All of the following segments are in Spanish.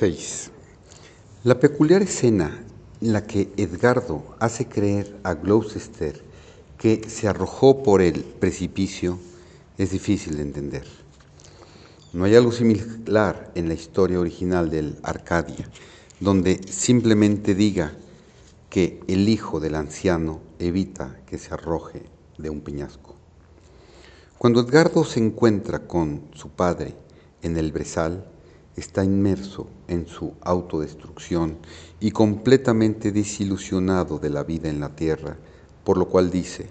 6. La peculiar escena en la que Edgardo hace creer a Gloucester que se arrojó por el precipicio es difícil de entender. No hay algo similar en la historia original del Arcadia, donde simplemente diga que el hijo del anciano evita que se arroje de un peñasco. Cuando Edgardo se encuentra con su padre en el brezal, está inmerso en su autodestrucción y completamente desilusionado de la vida en la tierra, por lo cual dice,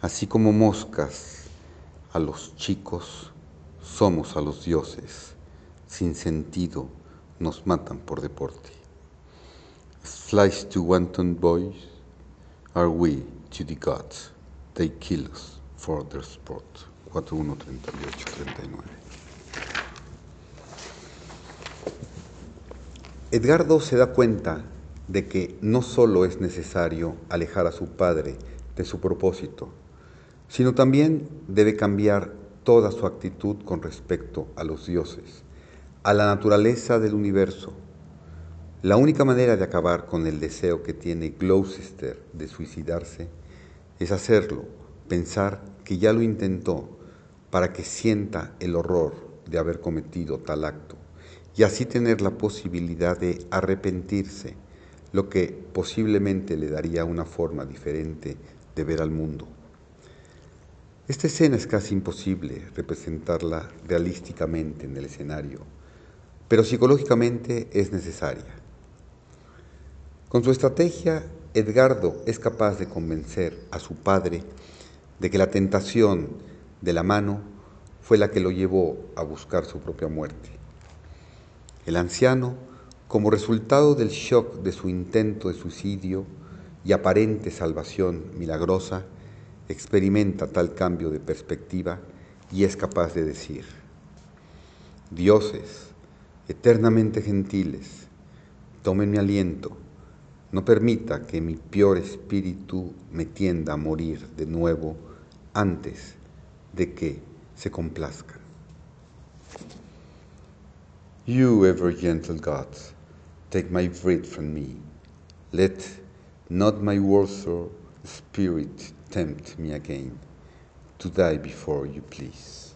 así como moscas a los chicos, somos a los dioses, sin sentido, nos matan por deporte. Slice to wanton boys, are we to the gods, they kill us for their sport. 413839 Edgardo se da cuenta de que no solo es necesario alejar a su padre de su propósito, sino también debe cambiar toda su actitud con respecto a los dioses, a la naturaleza del universo. La única manera de acabar con el deseo que tiene Gloucester de suicidarse es hacerlo, pensar que ya lo intentó para que sienta el horror de haber cometido tal acto y así tener la posibilidad de arrepentirse, lo que posiblemente le daría una forma diferente de ver al mundo. Esta escena es casi imposible representarla realísticamente en el escenario, pero psicológicamente es necesaria. Con su estrategia, Edgardo es capaz de convencer a su padre de que la tentación de la mano fue la que lo llevó a buscar su propia muerte. El anciano, como resultado del shock de su intento de suicidio y aparente salvación milagrosa, experimenta tal cambio de perspectiva y es capaz de decir, dioses, eternamente gentiles, tomen mi aliento, no permita que mi peor espíritu me tienda a morir de nuevo antes de que se complazca. You, ever gentle gods, take my breath from me. Let not my worthless spirit tempt me again to die before you please.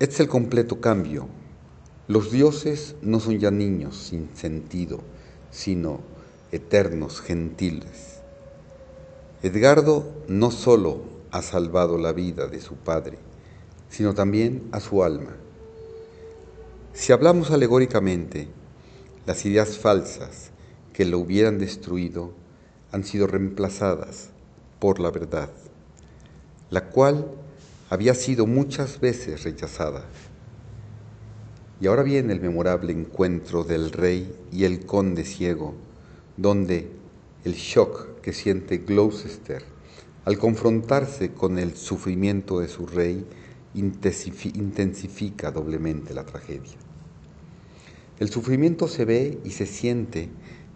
Es el completo cambio. Los dioses no son ya niños sin sentido, sino eternos gentiles. Edgardo no solo ha salvado la vida de su padre, sino también a su alma. Si hablamos alegóricamente, las ideas falsas que lo hubieran destruido han sido reemplazadas por la verdad, la cual había sido muchas veces rechazada. Y ahora viene el memorable encuentro del rey y el conde ciego, donde el shock que siente Gloucester al confrontarse con el sufrimiento de su rey intensifica doblemente la tragedia. El sufrimiento se ve y se siente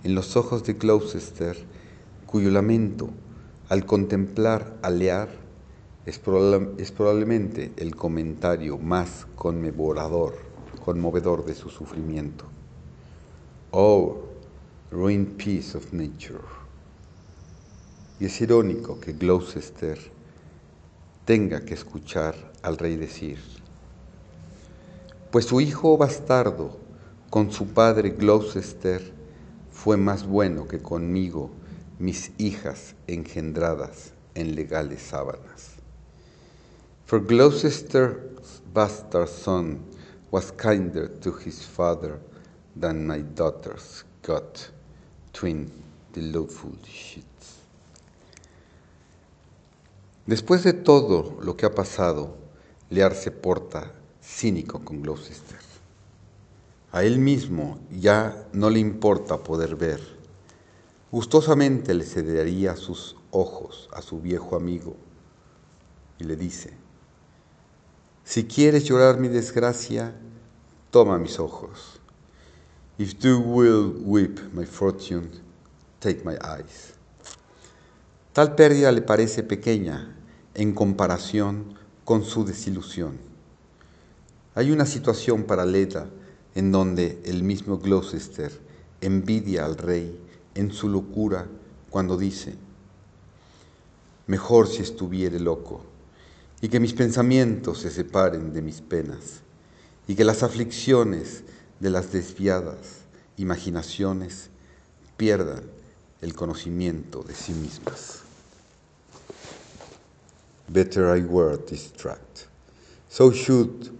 en los ojos de Gloucester, cuyo lamento, al contemplar a Lear, es, probablemente el comentario más conmovedor, conmovedor de su sufrimiento. Oh, ruined piece of nature. Y es irónico que Gloucester tenga que escuchar al rey decir, pues su hijo bastardo con su padre Gloucester fue más bueno que conmigo mis hijas engendradas en legales sábanas. For Gloucester's bastard son was kinder to his father than my daughter's got twin the lawful sheets. Después de todo lo que ha pasado, Lear se porta cínico con Gloucester. A él mismo ya no le importa poder ver. Gustosamente le cedería sus ojos a su viejo amigo y le dice, si quieres llorar mi desgracia, toma mis ojos. If you will weep my fortune, take my eyes. Tal pérdida le parece pequeña en comparación con su desilusión. Hay una situación paralela en donde el mismo Gloucester envidia al rey en su locura cuando dice, mejor si estuviere loco, y que mis pensamientos se separen de mis penas, y que las aflicciones de las desviadas imaginaciones pierdan el conocimiento de sí mismas. Better I were distracted, so should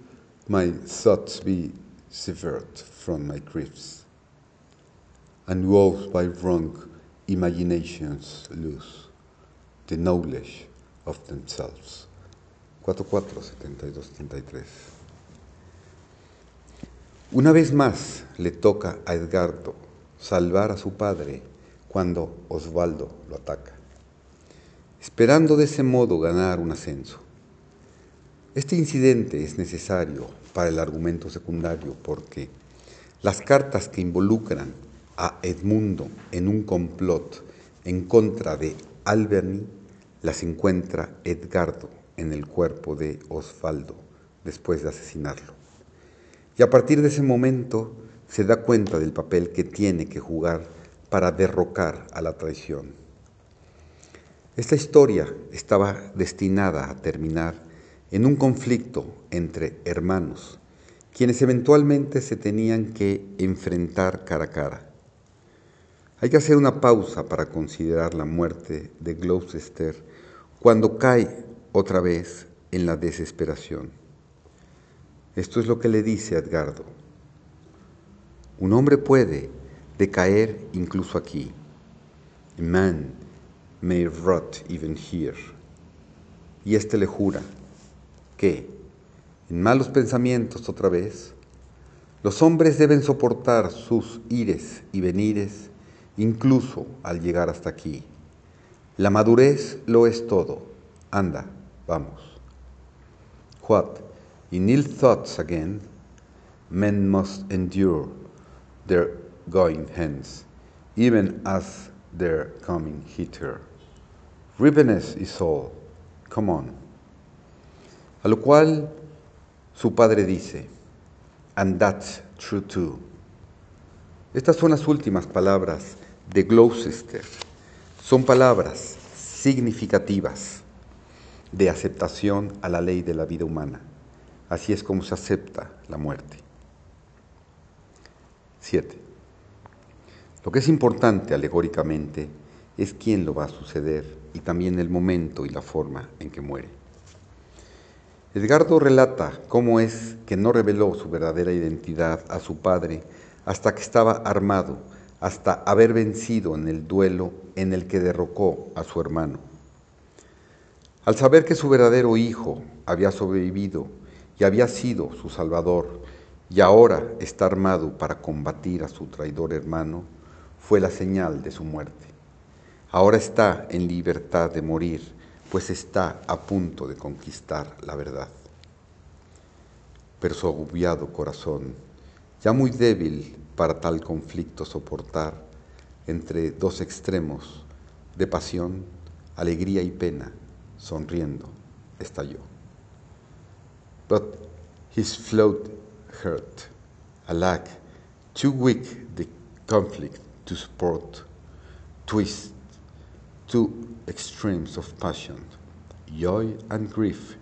my thoughts be severed from my griefs, and woes by wrong imaginations lose the knowledge of themselves. 44, 72, 33. Una vez más le toca a Edgardo salvar a su padre cuando Osvaldo lo ataca, esperando de ese modo ganar un ascenso. Este incidente es necesario para el argumento secundario porque las cartas que involucran a Edmundo en un complot en contra de Alberni las encuentra Edgardo en el cuerpo de Osvaldo después de asesinarlo. Y a partir de ese momento se da cuenta del papel que tiene que jugar para derrocar a la traición. Esta historia estaba destinada a terminar en un conflicto entre hermanos, quienes eventualmente se tenían que enfrentar cara a cara. Hay que hacer una pausa para considerar la muerte de Gloucester cuando cae otra vez en la desesperación. Esto es lo que le dice Edgardo. Un hombre puede decaer incluso aquí. Man may rot even here. Y éste le jura que, en malos pensamientos otra vez, los hombres deben soportar sus ires y venires incluso al llegar hasta aquí. La madurez lo es todo. Anda, vamos. What? In ill thoughts again, men must endure their going hence, even as their coming hither. Ribboness is all. Come on. A lo cual su padre dice, and that's true too. Estas son las últimas palabras de Gloucester. Son palabras significativas de aceptación a la ley de la vida humana. Así es como se acepta la muerte. 7. Lo que es importante alegóricamente es quién lo va a suceder y también el momento y la forma en que muere. Edgardo relata cómo es que no reveló su verdadera identidad a su padre hasta que estaba armado, hasta haber vencido en el duelo en el que derrocó a su hermano. Al saber que su verdadero hijo había sobrevivido y había sido su salvador, y ahora está armado para combatir a su traidor hermano, fue la señal de su muerte. Ahora está en libertad de morir, pues está a punto de conquistar la verdad. Pero su agobiado corazón, ya muy débil para tal conflicto soportar entre dos extremos de pasión, alegría y pena, sonriendo, estalló. But his float hurt, alack, too weak the conflict to support, twist, two extremes of passion, joy and grief,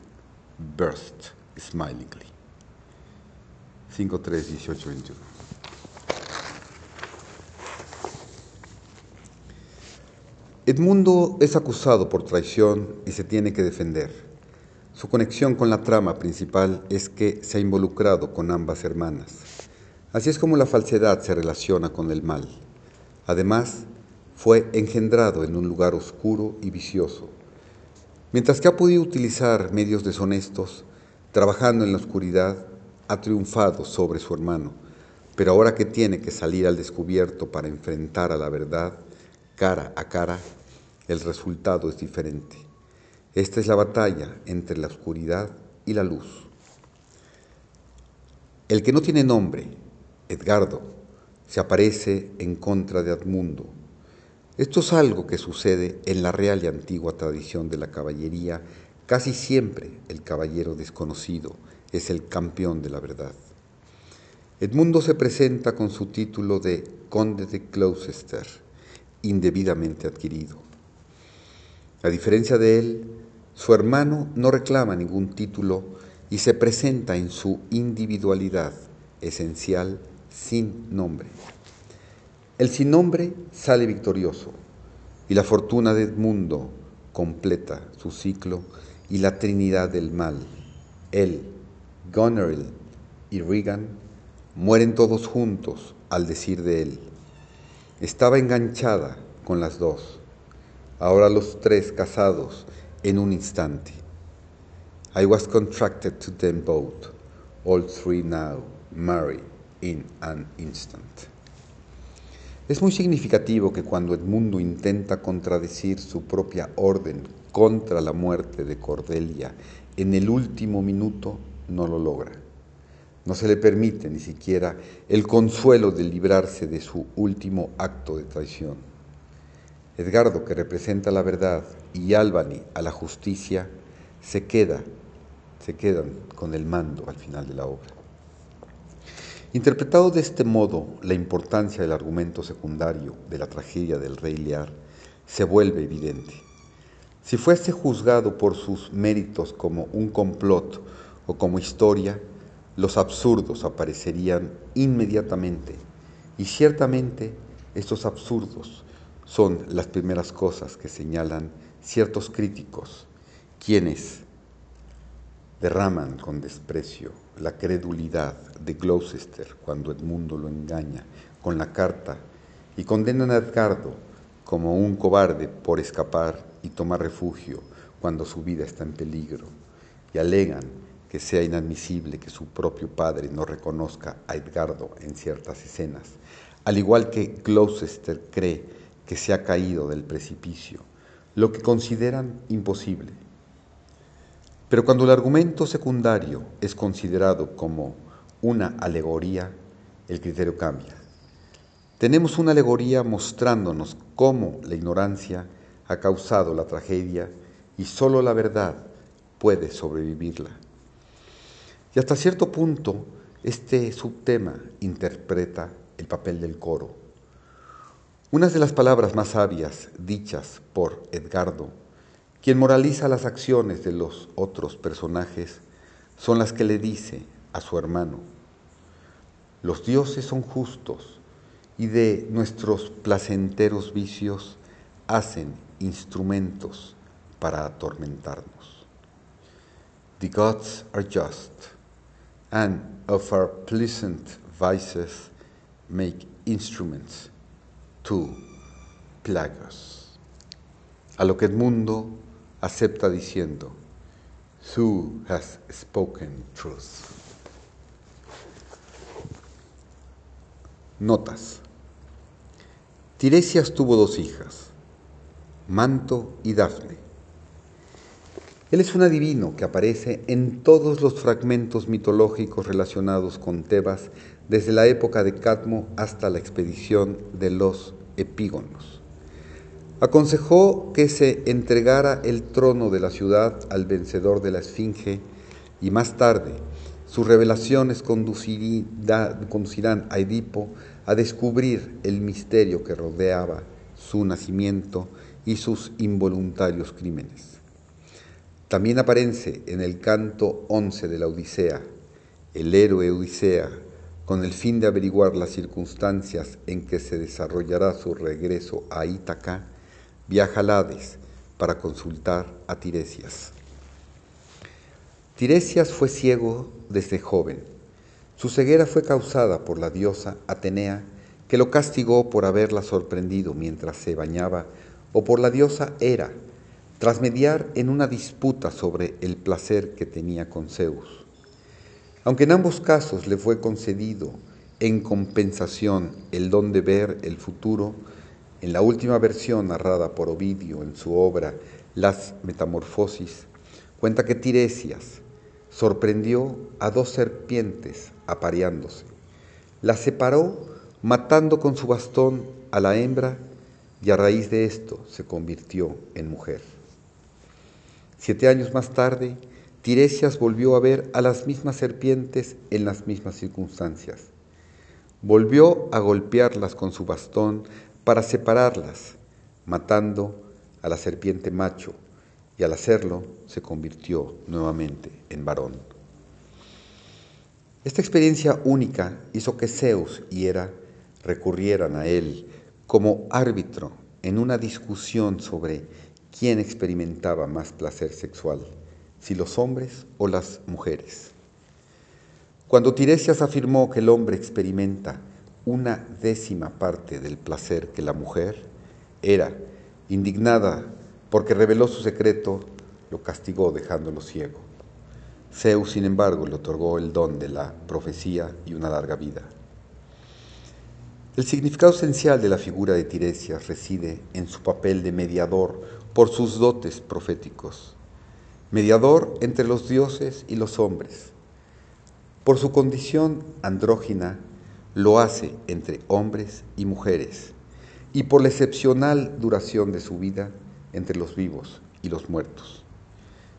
burst smilingly. 5, 3, 18, 21. Edmundo es acusado por traición y se tiene que defender. Su conexión con la trama principal es que se ha involucrado con ambas hermanas. Así es como la falsedad se relaciona con el mal. Además, fue engendrado en un lugar oscuro y vicioso. Mientras que ha podido utilizar medios deshonestos, trabajando en la oscuridad, ha triunfado sobre su hermano. Pero ahora que tiene que salir al descubierto para enfrentar a la verdad, cara a cara, el resultado es diferente. Esta es la batalla entre la oscuridad y la luz. El que no tiene nombre, Edgardo, se aparece en contra de Edmundo. Esto es algo que sucede en la real y antigua tradición de la caballería. Casi siempre el caballero desconocido es el campeón de la verdad. Edmundo se presenta con su título de Conde de Gloucester, indebidamente adquirido. A diferencia de él, su hermano no reclama ningún título y se presenta en su individualidad esencial sin nombre. El sin nombre sale victorioso y la fortuna de Edmundo completa su ciclo y la trinidad del mal, él, Goneril y Regan, mueren todos juntos al decir de él. Estaba enganchada con las dos, ahora los tres casados en un instante. I was contracted to them both, all three now marry in an instant. Es muy significativo que cuando Edmundo intenta contradecir su propia orden contra la muerte de Cordelia en el último minuto, no lo logra. No se le permite ni siquiera el consuelo de librarse de su último acto de traición. Edgardo, que representa la verdad, y Albany a la justicia, se queda, se quedan con el mando al final de la obra. Interpretado de este modo, la importancia del argumento secundario de la tragedia del rey Lear se vuelve evidente. Si fuese juzgado por sus méritos como un complot o como historia, los absurdos aparecerían inmediatamente y ciertamente estos absurdos son las primeras cosas que señalan ciertos críticos, quienes derraman con desprecio la credulidad de Gloucester cuando Edmundo lo engaña con la carta y condenan a Edgardo como un cobarde por escapar y tomar refugio cuando su vida está en peligro y alegan que sea inadmisible que su propio padre no reconozca a Edgardo en ciertas escenas, al igual que Gloucester cree que se ha caído del precipicio, lo que consideran imposible. Pero cuando el argumento secundario es considerado como una alegoría, el criterio cambia. Tenemos una alegoría mostrándonos cómo la ignorancia ha causado la tragedia y sólo la verdad puede sobrevivirla. Y hasta cierto punto, este subtema interpreta el papel del coro. Unas de las palabras más sabias dichas por Edgardo, quien moraliza las acciones de los otros personajes, son las que le dice a su hermano, los dioses son justos y de nuestros placenteros vicios hacen instrumentos para atormentarnos. The gods are just and of our pleasant vices make instruments to plague us. A lo que Edmundo acepta diciendo, Thou has spoken truth. Notas. Tiresias tuvo dos hijas, Manto y Dafne. Él es un adivino que aparece en todos los fragmentos mitológicos relacionados con Tebas, desde la época de Cadmo hasta la expedición de los epígonos. Aconsejó que se entregara el trono de la ciudad al vencedor de la Esfinge y más tarde sus revelaciones conducirán a Edipo a descubrir el misterio que rodeaba su nacimiento y sus involuntarios crímenes. También aparece en el canto 11 de la Odisea, el héroe Odisea, con el fin de averiguar las circunstancias en que se desarrollará su regreso a Ítaca, viaja a Hades para consultar a Tiresias. Tiresias fue ciego desde joven. Su ceguera fue causada por la diosa Atenea, que lo castigó por haberla sorprendido mientras se bañaba, o por la diosa Hera, tras mediar en una disputa sobre el placer que tenía con Zeus. Aunque en ambos casos le fue concedido en compensación el don de ver el futuro, en la última versión narrada por Ovidio en su obra Las Metamorfosis, cuenta que Tiresias sorprendió a dos serpientes apareándose. Las separó matando con su bastón a la hembra y a raíz de esto se convirtió en mujer. Siete años más tarde, Tiresias volvió a ver a las mismas serpientes en las mismas circunstancias. Volvió a golpearlas con su bastón para separarlas, matando a la serpiente macho, y al hacerlo se convirtió nuevamente en varón. Esta experiencia única hizo que Zeus y Hera recurrieran a él como árbitro en una discusión sobre quién experimentaba más placer sexual si los hombres o las mujeres. Cuando Tiresias afirmó que el hombre experimenta una décima parte del placer que la mujer, era, indignada porque reveló su secreto, lo castigó dejándolo ciego. Zeus, sin embargo, le otorgó el don de la profecía y una larga vida. El significado esencial de la figura de Tiresias reside en su papel de mediador por sus dotes proféticos mediador entre los dioses y los hombres. Por su condición andrógina, lo hace entre hombres y mujeres, y por la excepcional duración de su vida entre los vivos y los muertos.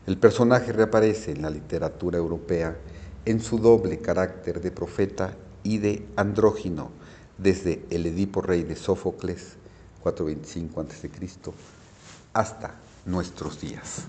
El personaje reaparece en la literatura europea en su doble carácter de profeta y de andrógino, desde el Edipo Rey de Sófocles, 425 a.C., hasta nuestros días.